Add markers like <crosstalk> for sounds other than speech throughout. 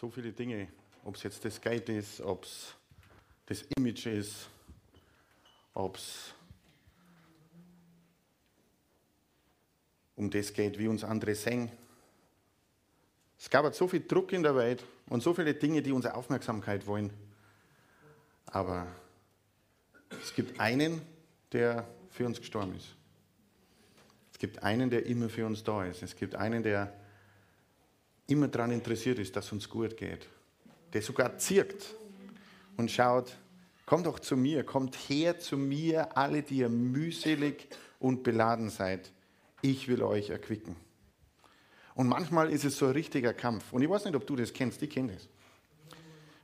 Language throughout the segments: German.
So viele Dinge, ob es jetzt das Geld ist, ob es das Image ist, ob es um das geht, wie uns andere sehen. Es gab halt so viel Druck in der Welt und so viele Dinge, die unsere Aufmerksamkeit wollen. Aber es gibt einen, der für uns gestorben ist. Es gibt einen, der immer für uns da ist. Es gibt einen, der immer daran interessiert ist, dass uns gut geht. Der sogar zirkt und schaut, kommt doch zu mir, kommt her zu mir, alle, die ihr mühselig und beladen seid. Ich will euch erquicken. Und manchmal ist es so ein richtiger Kampf. Und ich weiß nicht, ob du das kennst, ich kenne das.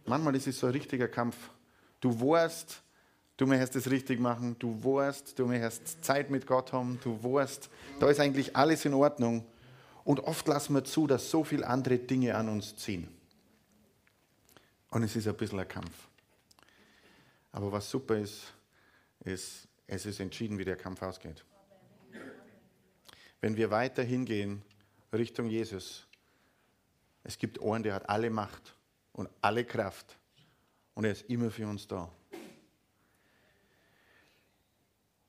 Manchmal ist es so ein richtiger Kampf. Du weißt, du möchtest es richtig machen, du weißt, du möchtest Zeit mit Gott haben, du weißt, da ist eigentlich alles in Ordnung. Und oft lassen wir zu, dass so viele andere Dinge an uns ziehen. Und es ist ein bisschen ein Kampf. Aber was super ist, ist, es ist entschieden, wie der Kampf ausgeht. Wenn wir weiter hingehen Richtung Jesus, es gibt einen, der hat alle Macht und alle Kraft und er ist immer für uns da.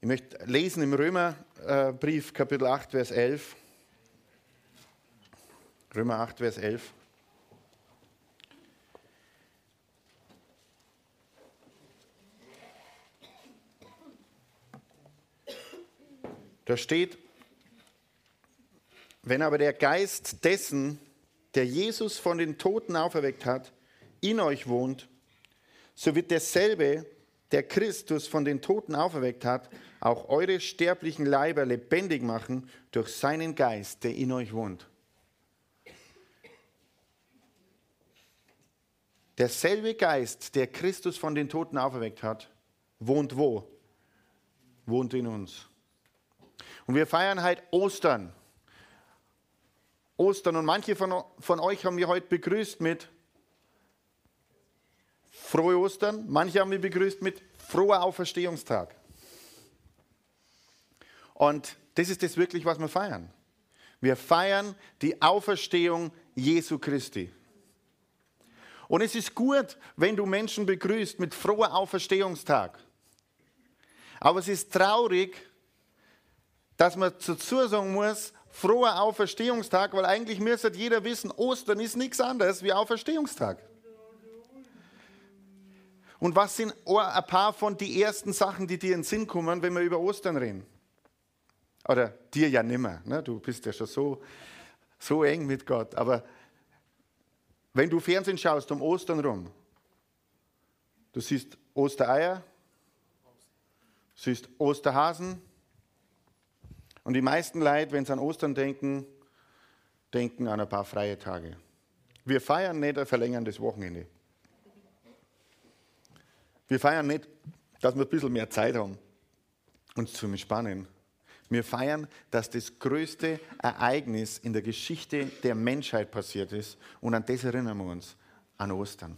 Ich möchte lesen im Römerbrief Kapitel 8, Vers 11. Römer 8, Vers 11. Da steht, wenn aber der Geist dessen, der Jesus von den Toten auferweckt hat, in euch wohnt, so wird derselbe, der Christus von den Toten auferweckt hat, auch eure sterblichen Leiber lebendig machen durch seinen Geist, der in euch wohnt. Derselbe Geist, der Christus von den Toten auferweckt hat, wohnt wo? Wohnt in uns. Und wir feiern heute Ostern. Ostern. Und manche von, von euch haben wir heute begrüßt mit Frohe Ostern. Manche haben wir begrüßt mit Froher Auferstehungstag. Und das ist das wirklich, was wir feiern. Wir feiern die Auferstehung Jesu Christi. Und es ist gut, wenn du Menschen begrüßt mit froher Auferstehungstag. Aber es ist traurig, dass man dazu sagen muss, froher Auferstehungstag, weil eigentlich müsste jeder wissen, Ostern ist nichts anderes wie Auferstehungstag. Und was sind ein paar von den ersten Sachen, die dir in den Sinn kommen, wenn wir über Ostern reden? Oder dir ja nimmer, ne? du bist ja schon so, so eng mit Gott. Aber wenn du Fernsehen schaust um Ostern rum, du siehst Ostereier, siehst Osterhasen, und die meisten Leute, wenn sie an Ostern denken, denken an ein paar freie Tage. Wir feiern nicht ein verlängerndes Wochenende. Wir feiern nicht, dass wir ein bisschen mehr Zeit haben, uns zu entspannen. Wir feiern, dass das größte Ereignis in der Geschichte der Menschheit passiert ist. Und an das erinnern wir uns, an Ostern.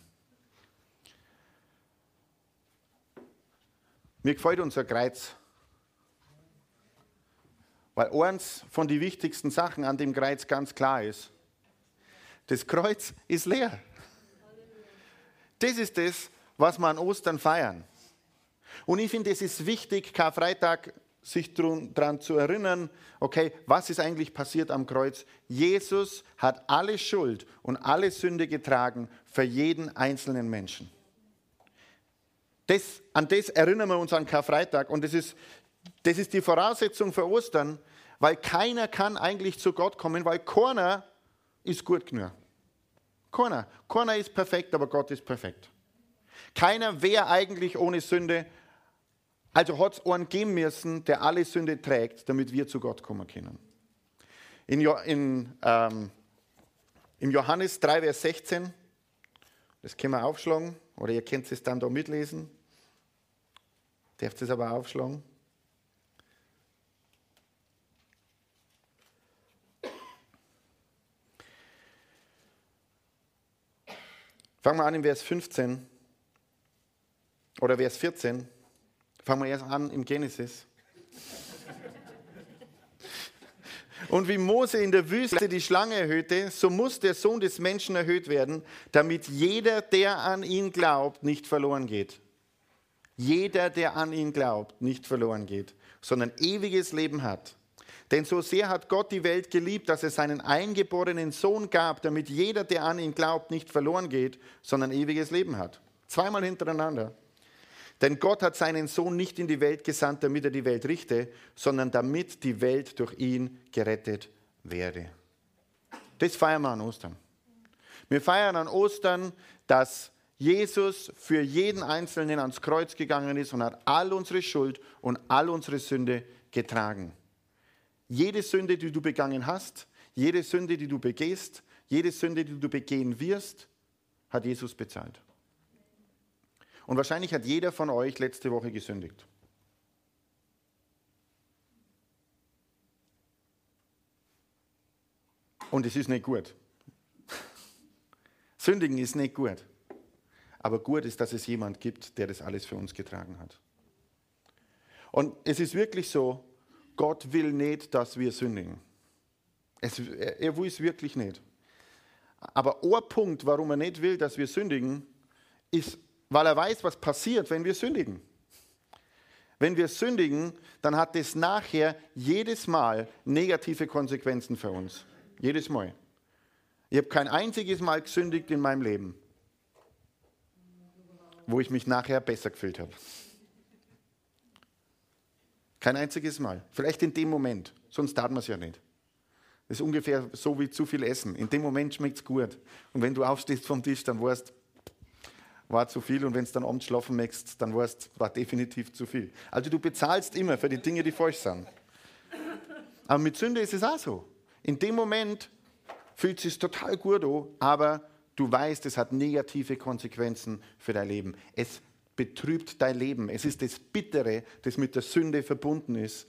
Mir gefällt unser Kreuz weil eins von den wichtigsten Sachen an dem Kreuz ganz klar ist. Das Kreuz ist leer. Das ist das, was wir an Ostern feiern. Und ich finde, es ist wichtig, Karfreitag sich daran zu erinnern, okay, was ist eigentlich passiert am Kreuz? Jesus hat alle Schuld und alle Sünde getragen für jeden einzelnen Menschen. Das, an das erinnern wir uns an Karfreitag und das ist, das ist die Voraussetzung für Ostern, weil keiner kann eigentlich zu Gott kommen, weil keiner ist gut genug. Keiner. Keiner ist perfekt, aber Gott ist perfekt. Keiner wäre eigentlich ohne Sünde. Also hat es einen geben müssen, der alle Sünde trägt, damit wir zu Gott kommen können. In, in, ähm, Im Johannes 3, Vers 16 Das können wir aufschlagen oder ihr könnt es dann da mitlesen. Dürft es aber aufschlagen. Fangen wir an im Vers 15 oder Vers 14. Fangen wir erst an im Genesis. Und wie Mose in der Wüste die Schlange erhöhte, so muss der Sohn des Menschen erhöht werden, damit jeder, der an ihn glaubt, nicht verloren geht. Jeder, der an ihn glaubt, nicht verloren geht, sondern ewiges Leben hat. Denn so sehr hat Gott die Welt geliebt, dass er seinen eingeborenen Sohn gab, damit jeder, der an ihn glaubt, nicht verloren geht, sondern ewiges Leben hat. Zweimal hintereinander. Denn Gott hat seinen Sohn nicht in die Welt gesandt, damit er die Welt richte, sondern damit die Welt durch ihn gerettet werde. Das feiern wir an Ostern. Wir feiern an Ostern, dass Jesus für jeden Einzelnen ans Kreuz gegangen ist und hat all unsere Schuld und all unsere Sünde getragen. Jede Sünde, die du begangen hast, jede Sünde, die du begehst, jede Sünde, die du begehen wirst, hat Jesus bezahlt. Und wahrscheinlich hat jeder von euch letzte Woche gesündigt. Und es ist nicht gut. <laughs> Sündigen ist nicht gut. Aber gut ist, dass es jemand gibt, der das alles für uns getragen hat. Und es ist wirklich so, Gott will nicht, dass wir sündigen. Es, er will es wirklich nicht. Aber ein Punkt, warum er nicht will, dass wir sündigen, ist, weil er weiß, was passiert, wenn wir sündigen. Wenn wir sündigen, dann hat es nachher jedes Mal negative Konsequenzen für uns. Jedes Mal. Ich habe kein einziges Mal gesündigt in meinem Leben, wo ich mich nachher besser gefühlt habe. Kein einziges Mal. Vielleicht in dem Moment, sonst tat man es ja nicht. Das ist ungefähr so wie zu viel Essen. In dem Moment schmeckt es gut. Und wenn du aufstehst vom Tisch, dann weißt war zu viel und wenn du dann abends schlafen möchtest, dann war definitiv zu viel. Also du bezahlst immer für die Dinge, die falsch sind. Aber mit Sünde ist es auch so. In dem Moment fühlt es sich total gut an, aber du weißt, es hat negative Konsequenzen für dein Leben. Es betrübt dein Leben. Es ist das Bittere, das mit der Sünde verbunden ist.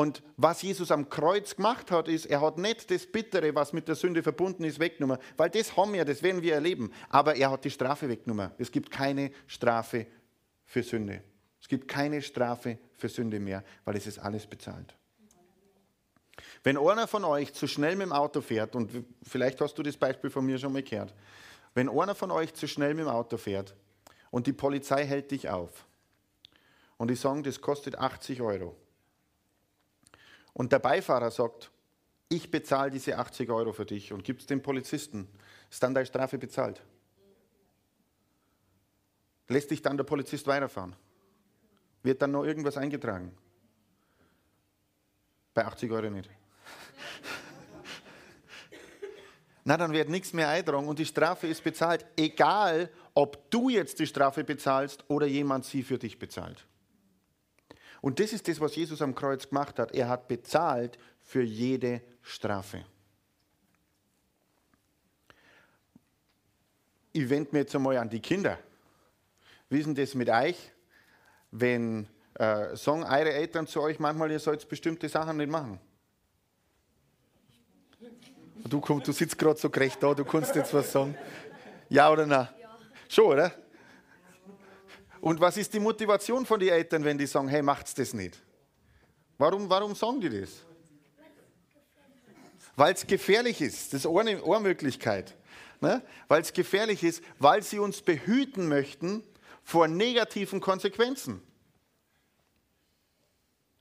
Und was Jesus am Kreuz gemacht hat, ist, er hat nicht das Bittere, was mit der Sünde verbunden ist, weggenommen, weil das haben wir, das werden wir erleben. Aber er hat die Strafe weggenommen. Es gibt keine Strafe für Sünde. Es gibt keine Strafe für Sünde mehr, weil es ist alles bezahlt. Wenn einer von euch zu schnell mit dem Auto fährt, und vielleicht hast du das Beispiel von mir schon mal gehört, wenn einer von euch zu schnell mit dem Auto fährt und die Polizei hält dich auf und die sagen, das kostet 80 Euro. Und der Beifahrer sagt, ich bezahle diese 80 Euro für dich und gibt es dem Polizisten, ist dann deine Strafe bezahlt. Lässt dich dann der Polizist weiterfahren? Wird dann noch irgendwas eingetragen? Bei 80 Euro nicht. <laughs> Na, dann wird nichts mehr eintragen und die Strafe ist bezahlt, egal ob du jetzt die Strafe bezahlst oder jemand sie für dich bezahlt. Und das ist das, was Jesus am Kreuz gemacht hat. Er hat bezahlt für jede Strafe. Ich wende mich jetzt einmal an die Kinder. Wie ist denn das mit euch, wenn äh, sagen eure Eltern zu euch manchmal, ihr sollt bestimmte Sachen nicht machen? Du, du sitzt gerade so gerecht da, du kannst jetzt was sagen. Ja oder nein? Ja. Schon, oder? Und was ist die Motivation von den Eltern, wenn die sagen, hey, macht's das nicht? Warum, warum sagen die das? Weil es gefährlich ist. Das ist eine Ohrmöglichkeit. Ne? Weil es gefährlich ist, weil sie uns behüten möchten vor negativen Konsequenzen.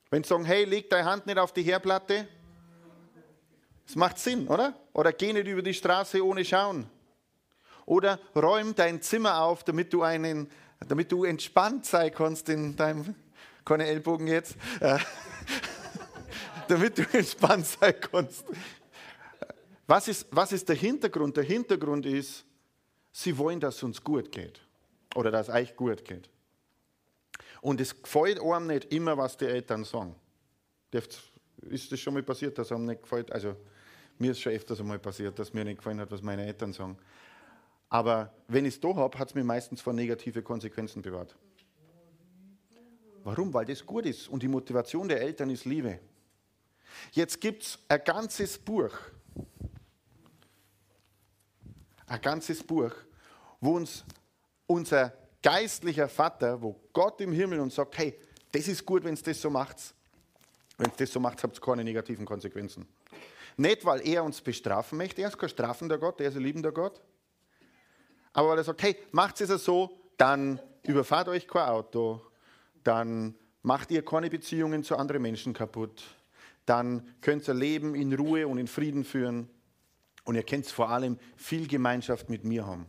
Wenn sie sagen, hey, leg deine Hand nicht auf die Herdplatte, das macht Sinn, oder? Oder geh nicht über die Straße ohne Schauen. Oder räum dein Zimmer auf, damit du, einen, damit du entspannt sein kannst in deinem, keine Ellbogen jetzt, äh, <laughs> damit du entspannt sein kannst. Was ist, was ist der Hintergrund? Der Hintergrund ist, sie wollen, dass es uns gut geht. Oder dass es euch gut geht. Und es gefällt einem nicht immer, was die Eltern sagen. Ist das schon mal passiert, dass einem nicht gefällt? Also, mir ist schon öfters einmal passiert, dass mir nicht gefallen hat, was meine Eltern sagen. Aber wenn ich es da habe, hat es mir meistens vor negative Konsequenzen bewahrt. Warum? Weil das gut ist und die Motivation der Eltern ist Liebe. Jetzt gibt es ein ganzes Buch, ein ganzes Buch, wo uns unser geistlicher Vater, wo Gott im Himmel uns sagt, hey, das ist gut, wenn es das so macht. Wenn es das so macht, habt ihr keine negativen Konsequenzen. Nicht, weil er uns bestrafen möchte, er ist kein strafender Gott, er ist ein liebender Gott. Aber weil er sagt, hey, macht es so, dann überfahrt euch kein Auto, dann macht ihr keine Beziehungen zu anderen Menschen kaputt, dann könnt ihr Leben in Ruhe und in Frieden führen und ihr könnt vor allem viel Gemeinschaft mit mir haben.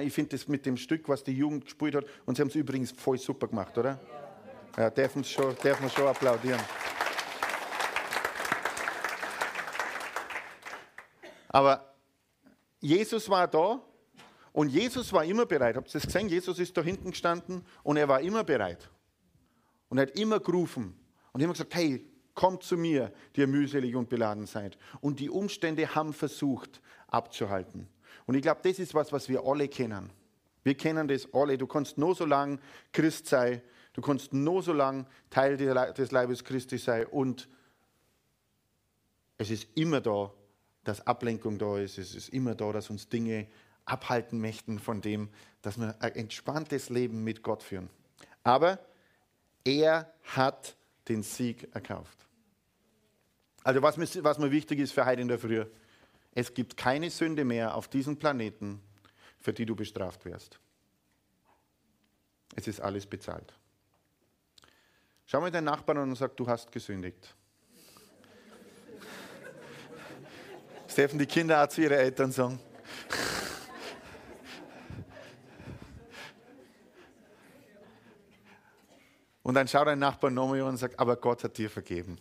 ich finde das mit dem Stück, was die Jugend gespielt hat, und sie haben es übrigens voll super gemacht, oder? Ja, dürfen schon, dürfen schon applaudieren. Aber Jesus war da und Jesus war immer bereit. Habt ihr das gesehen? Jesus ist da hinten gestanden und er war immer bereit. Und er hat immer gerufen und immer gesagt, hey, kommt zu mir, die ihr mühselig und beladen seid. Und die Umstände haben versucht abzuhalten. Und ich glaube, das ist was, was wir alle kennen. Wir kennen das alle. Du kannst nur so lange Christ sein, du kannst nur so lange Teil des Leibes Christi sein und es ist immer da, dass Ablenkung da ist. Es ist immer da, dass uns Dinge abhalten möchten von dem, dass wir ein entspanntes Leben mit Gott führen. Aber er hat den Sieg erkauft. Also was mir, was mir wichtig ist für heute in der Früh, es gibt keine Sünde mehr auf diesem Planeten, für die du bestraft wirst. Es ist alles bezahlt. Schau mal deinen Nachbarn an und sag, du hast gesündigt. <laughs> Dürfen die Kinder auch zu ihren Eltern sagen. Und dann schaut dein Nachbar nochmal und sagt, aber Gott hat dir vergeben.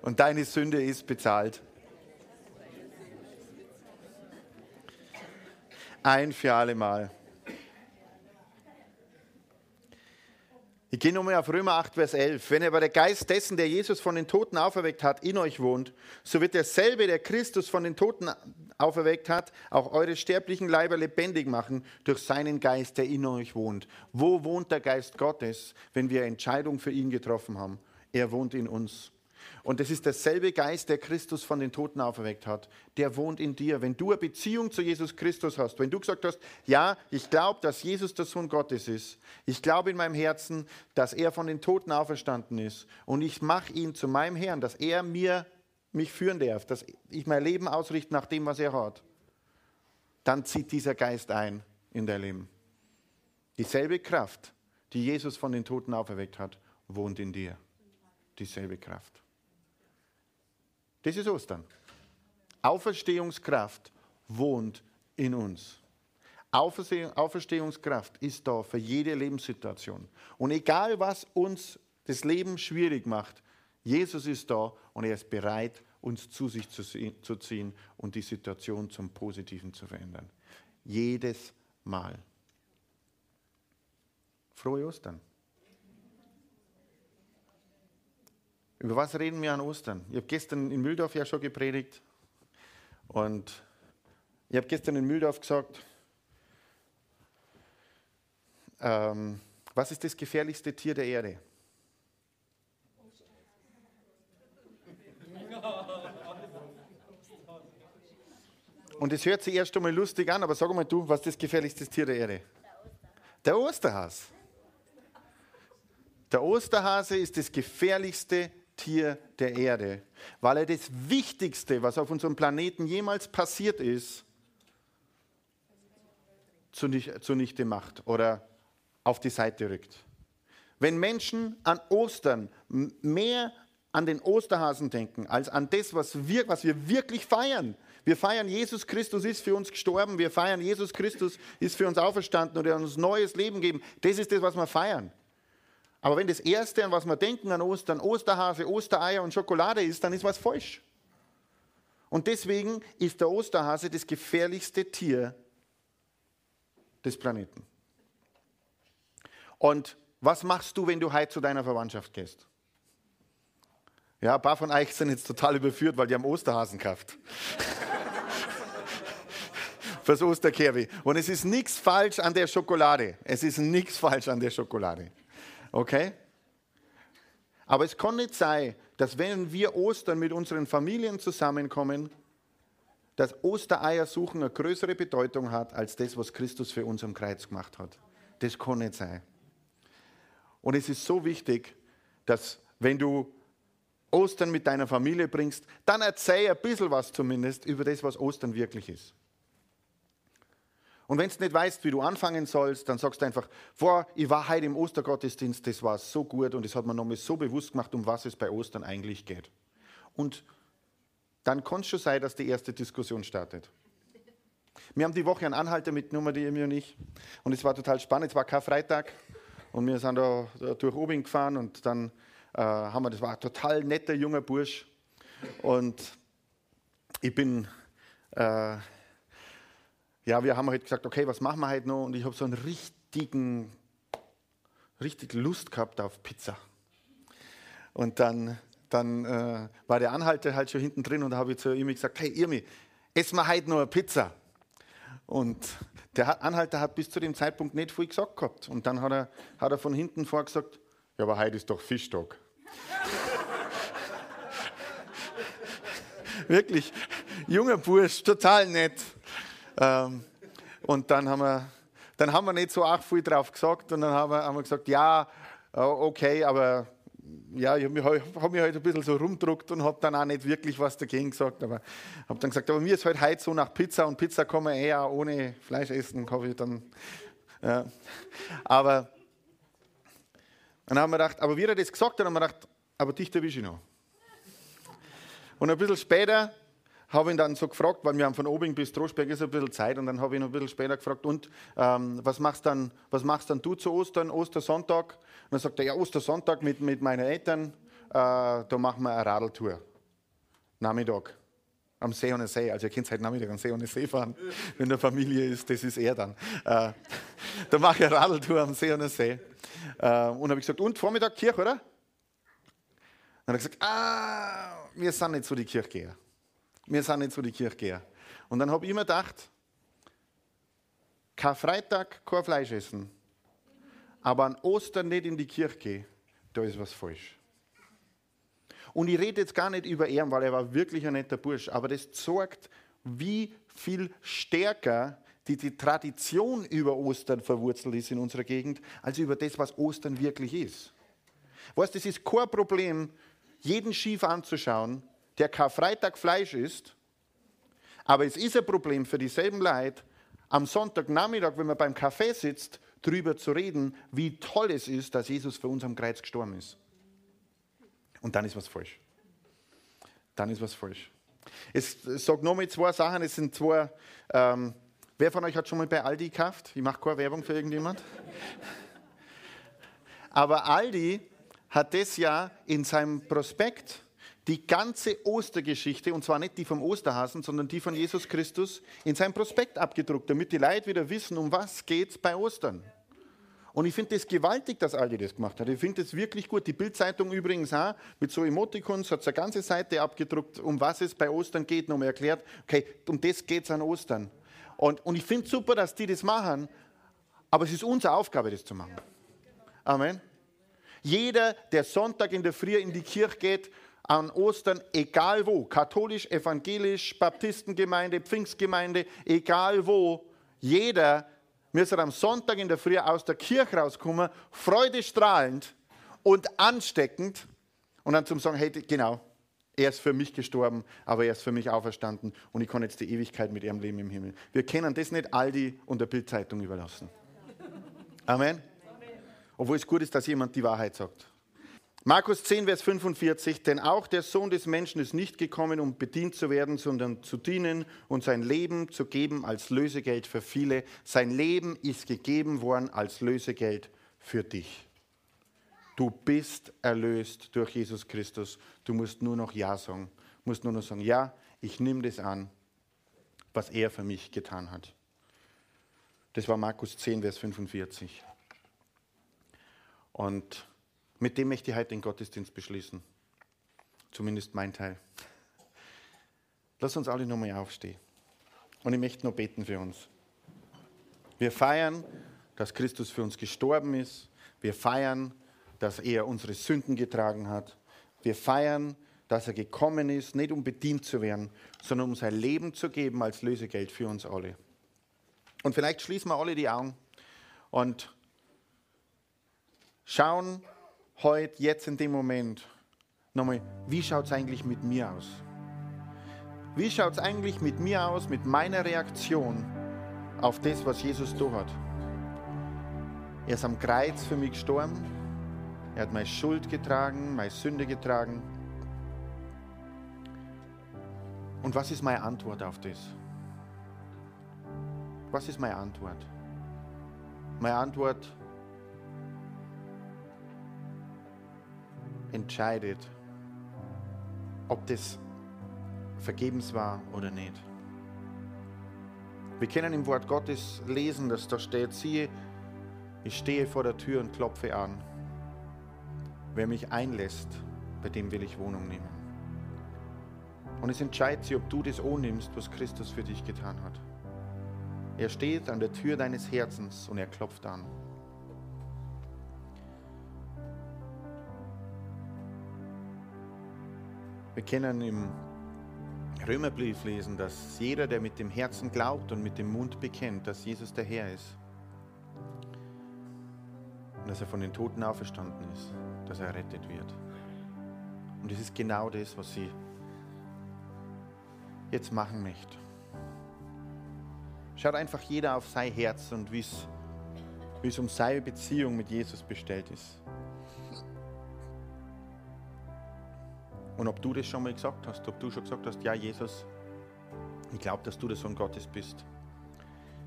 Und deine Sünde ist bezahlt. Ein für alle Mal. Ich gehe nochmal auf Römer 8, Vers 11. Wenn aber der Geist dessen, der Jesus von den Toten auferweckt hat, in euch wohnt, so wird derselbe, der Christus von den Toten auferweckt hat, auch eure sterblichen Leiber lebendig machen durch seinen Geist, der in euch wohnt. Wo wohnt der Geist Gottes, wenn wir Entscheidung für ihn getroffen haben? Er wohnt in uns. Und das ist derselbe Geist, der Christus von den Toten auferweckt hat. Der wohnt in dir. Wenn du eine Beziehung zu Jesus Christus hast, wenn du gesagt hast, ja, ich glaube, dass Jesus der Sohn Gottes ist. Ich glaube in meinem Herzen, dass er von den Toten auferstanden ist. Und ich mache ihn zu meinem Herrn, dass er mir mich führen darf, dass ich mein Leben ausrichte nach dem, was er hat. Dann zieht dieser Geist ein in dein Leben. Dieselbe Kraft, die Jesus von den Toten auferweckt hat, wohnt in dir. Dieselbe Kraft. Das ist Ostern. Auferstehungskraft wohnt in uns. Auferstehungskraft ist da für jede Lebenssituation. Und egal, was uns das Leben schwierig macht, Jesus ist da und er ist bereit, uns zu sich zu ziehen und die Situation zum Positiven zu verändern. Jedes Mal. Frohe Ostern. Über was reden wir an Ostern? Ich habe gestern in Mühldorf ja schon gepredigt und ich habe gestern in Mühldorf gesagt, ähm, was ist das gefährlichste Tier der Erde? Und es hört sich erst einmal lustig an, aber sag mal du, was ist das gefährlichste Tier der Erde? Der Osterhase. Der Osterhase ist das gefährlichste Tier der Erde, weil er das Wichtigste, was auf unserem Planeten jemals passiert ist, zunichte macht oder auf die Seite rückt. Wenn Menschen an Ostern mehr an den Osterhasen denken, als an das, was wir, was wir wirklich feiern. Wir feiern, Jesus Christus ist für uns gestorben, wir feiern, Jesus Christus ist für uns auferstanden und er hat uns neues Leben gegeben. Das ist das, was wir feiern. Aber wenn das Erste, an was wir denken an Ostern, Osterhase, Ostereier und Schokolade ist, dann ist was falsch. Und deswegen ist der Osterhase das gefährlichste Tier des Planeten. Und was machst du, wenn du heute zu deiner Verwandtschaft gehst? Ja, ein paar von euch sind jetzt total überführt, weil die haben Osterhasen gekauft. <laughs> Fürs Osterkerwi. Und es ist nichts falsch an der Schokolade. Es ist nichts falsch an der Schokolade. Okay? Aber es kann nicht sein, dass wenn wir Ostern mit unseren Familien zusammenkommen, dass Ostereier suchen eine größere Bedeutung hat als das, was Christus für uns am Kreuz gemacht hat. Das kann nicht sein. Und es ist so wichtig, dass wenn du Ostern mit deiner Familie bringst, dann erzähl ein bisschen was zumindest über das, was Ostern wirklich ist. Und wenn du nicht weißt, wie du anfangen sollst, dann sagst du einfach, vor, ich war heute im Ostergottesdienst, das war so gut und es hat mir nochmal so bewusst gemacht, um was es bei Ostern eigentlich geht. Und dann kann es schon sein, dass die erste Diskussion startet. Wir haben die Woche einen Anhalter mitgenommen, die mir und ich. Und es war total spannend. Es war kein Freitag. Und wir sind da, durch Obing gefahren und dann äh, haben wir, das war ein total netter junger Bursch. Und ich bin, äh, ja, wir haben halt gesagt, okay, was machen wir heute noch? Und ich habe so einen richtigen, richtig Lust gehabt auf Pizza. Und dann, dann äh, war der Anhalter halt schon hinten drin und da habe ich zu ihm gesagt, hey Irmi, essen wir heute noch eine Pizza. Und der Anhalter hat bis zu dem Zeitpunkt nicht viel gesagt gehabt. Und dann hat er, hat er von hinten vor gesagt, ja, aber heute ist doch Fischtag. <laughs> Wirklich, junger Bursch, total nett. Ähm, und dann haben, wir, dann haben wir nicht so arg viel drauf gesagt und dann haben wir, haben wir gesagt, ja, äh, okay, aber ja, ich habe mich, hab mich halt ein bisschen so rumdruckt und habe dann auch nicht wirklich was dagegen gesagt. Aber habe dann gesagt, aber mir ist halt heute so nach Pizza und Pizza kann man eher ohne Fleisch essen, habe ich dann. Ja. Aber dann haben wir gedacht, aber wie er das gesagt hat, haben wir gedacht, aber dich erwische ich noch. Und ein bisschen später habe ihn dann so gefragt, weil wir haben von Obing bis Trostberg ist ein bisschen Zeit und dann habe ich ihn ein bisschen später gefragt, und ähm, was, machst dann, was machst dann du zu Ostern, Ostersonntag? Und dann sagt er, ja, Ostersonntag mit, mit meinen Eltern, äh, da machen wir eine Radeltour. Nachmittag. Am See und See. Also ihr könnt heute Nachmittag am See und See fahren, <laughs> wenn der Familie ist, das ist er dann. Äh, <laughs> da mache ich eine Radeltour am See und See. Äh, und habe ich gesagt, und Vormittag Kirche, oder? Dann hat er gesagt, ah, wir sind nicht so die Kirchgeher wir sind nicht so die Kirchgeher. Und dann habe ich mir gedacht, kein Freitag, kein Fleisch essen, aber an Ostern nicht in die Kirche gehen, da ist was falsch. Und ich rede jetzt gar nicht über ihn, weil er war wirklich ein netter Bursch, aber das zeigt, wie viel stärker die, die Tradition über Ostern verwurzelt ist in unserer Gegend, als über das, was Ostern wirklich ist. Weißt, es ist kein Problem, jeden schief anzuschauen, der Karfreitag Fleisch isst, aber es ist ein Problem für dieselben Leute, am Sonntagnachmittag, wenn man beim Kaffee sitzt, darüber zu reden, wie toll es ist, dass Jesus für uns am Kreuz gestorben ist. Und dann ist was falsch. Dann ist was falsch. Es sagt nochmal zwei Sachen. Es sind zwei. Ähm, wer von euch hat schon mal bei Aldi gekauft? Ich mache keine Werbung für irgendjemand. Aber Aldi hat das ja in seinem Prospekt die ganze Ostergeschichte, und zwar nicht die vom Osterhasen, sondern die von Jesus Christus, in seinem Prospekt abgedruckt, damit die Leute wieder wissen, um was es bei Ostern. Und ich finde das gewaltig, dass Aldi das gemacht hat. Ich finde das wirklich gut. Die Bildzeitung übrigens auch, mit so Emoticons hat eine ganze Seite abgedruckt, um was es bei Ostern geht, nochmal erklärt, okay, um das geht es an Ostern. Und, und ich finde es super, dass die das machen, aber es ist unsere Aufgabe, das zu machen. Amen. Jeder, der Sonntag in der Früh in die Kirche geht, an Ostern, egal wo, katholisch, evangelisch, Baptistengemeinde, Pfingstgemeinde, egal wo, jeder müsste am Sonntag in der Früh aus der Kirche rauskommen, freudestrahlend und ansteckend und dann zum sagen, hey, genau, er ist für mich gestorben, aber er ist für mich auferstanden und ich kann jetzt die Ewigkeit mit ihrem Leben im Himmel. Wir können das nicht Aldi und der Bildzeitung überlassen. Amen. Obwohl es gut ist, dass jemand die Wahrheit sagt. Markus 10, Vers 45, denn auch der Sohn des Menschen ist nicht gekommen, um bedient zu werden, sondern zu dienen und sein Leben zu geben als Lösegeld für viele. Sein Leben ist gegeben worden als Lösegeld für dich. Du bist erlöst durch Jesus Christus. Du musst nur noch Ja sagen. Du musst nur noch sagen, ja, ich nehme das an, was er für mich getan hat. Das war Markus 10, Vers 45. Und mit dem möchte ich heute den Gottesdienst beschließen. Zumindest mein Teil. Lass uns alle nochmal aufstehen. Und ich möchte noch beten für uns. Wir feiern, dass Christus für uns gestorben ist. Wir feiern, dass er unsere Sünden getragen hat. Wir feiern, dass er gekommen ist, nicht um bedient zu werden, sondern um sein Leben zu geben als Lösegeld für uns alle. Und vielleicht schließen wir alle die Augen und schauen heute, jetzt in dem Moment, nochmal, wie schaut es eigentlich mit mir aus? Wie schaut es eigentlich mit mir aus, mit meiner Reaktion auf das, was Jesus da hat? Er ist am Kreuz für mich gestorben. Er hat meine Schuld getragen, meine Sünde getragen. Und was ist meine Antwort auf das? Was ist meine Antwort? Meine Antwort entscheidet, ob das vergebens war oder nicht. Wir können im Wort Gottes lesen, dass da steht, siehe, ich stehe vor der Tür und klopfe an. Wer mich einlässt, bei dem will ich Wohnung nehmen. Und es entscheidet sich, ob du das nimmst, was Christus für dich getan hat. Er steht an der Tür deines Herzens und er klopft an. Wir kennen im Römerbrief lesen, dass jeder, der mit dem Herzen glaubt und mit dem Mund bekennt, dass Jesus der Herr ist und dass er von den Toten auferstanden ist, dass er errettet wird. Und das ist genau das, was sie jetzt machen möchte. Schaut einfach jeder auf sein Herz und wie es um seine Beziehung mit Jesus bestellt ist. Und ob du das schon mal gesagt hast, ob du schon gesagt hast, ja Jesus, ich glaube, dass du der Sohn Gottes bist.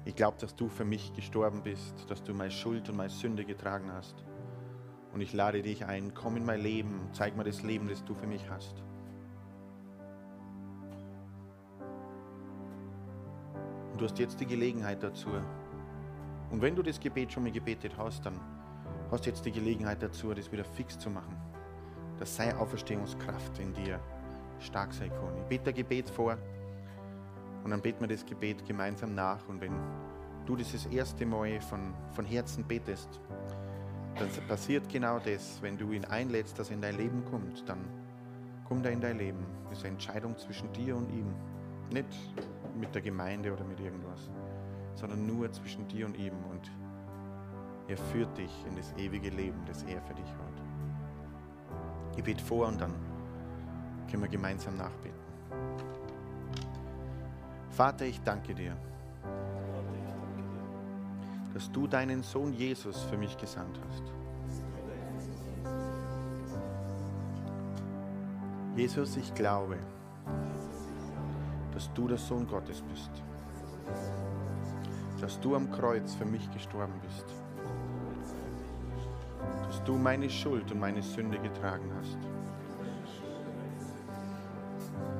Ich glaube, dass du für mich gestorben bist, dass du meine Schuld und meine Sünde getragen hast. Und ich lade dich ein, komm in mein Leben, zeig mir das Leben, das du für mich hast. Und du hast jetzt die Gelegenheit dazu. Und wenn du das Gebet schon mal gebetet hast, dann hast du jetzt die Gelegenheit dazu, das wieder fix zu machen dass seine Auferstehungskraft in dir stark sein kann. Ich bete ein Gebet vor und dann beten wir das Gebet gemeinsam nach. Und wenn du das erste Mal von, von Herzen betest, dann passiert genau das. Wenn du ihn einlädst, dass er in dein Leben kommt, dann kommt er in dein Leben. Das ist eine Entscheidung zwischen dir und ihm. Nicht mit der Gemeinde oder mit irgendwas, sondern nur zwischen dir und ihm. Und er führt dich in das ewige Leben, das er für dich hat. Ich bete vor und dann können wir gemeinsam nachbeten. Vater, ich danke dir, dass du deinen Sohn Jesus für mich gesandt hast. Jesus, ich glaube, dass du der Sohn Gottes bist, dass du am Kreuz für mich gestorben bist dass du meine Schuld und meine Sünde getragen hast.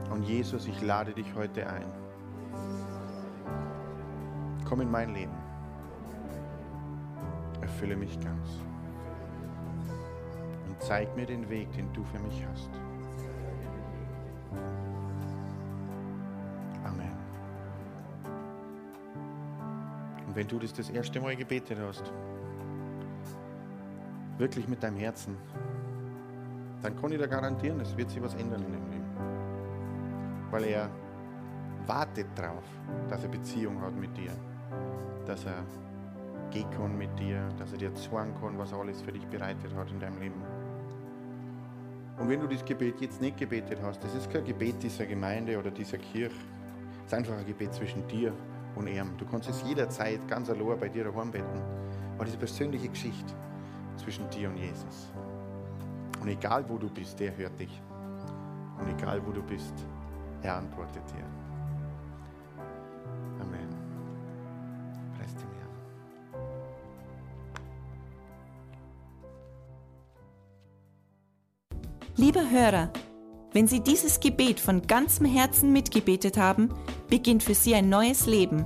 Und Jesus, ich lade dich heute ein. Komm in mein Leben. Erfülle mich ganz. Und zeig mir den Weg, den du für mich hast. Amen. Und wenn du das das erste Mal gebetet hast, wirklich mit deinem Herzen, dann kann ich dir garantieren, es wird sich was ändern in deinem Leben. Weil er wartet darauf, dass er Beziehung hat mit dir, dass er gehen kann mit dir, dass er dir zeigen kann, was alles für dich bereitet hat in deinem Leben. Und wenn du das Gebet jetzt nicht gebetet hast, das ist kein Gebet dieser Gemeinde oder dieser Kirche, es ist einfach ein Gebet zwischen dir und ihm. Du kannst es jederzeit ganz allein bei dir daheim beten. Aber diese persönliche Geschichte, zwischen dir und Jesus. Und egal wo du bist, der hört dich. Und egal wo du bist, er antwortet dir. Amen. Preis dem Herrn. Liebe Hörer, wenn Sie dieses Gebet von ganzem Herzen mitgebetet haben, beginnt für Sie ein neues Leben.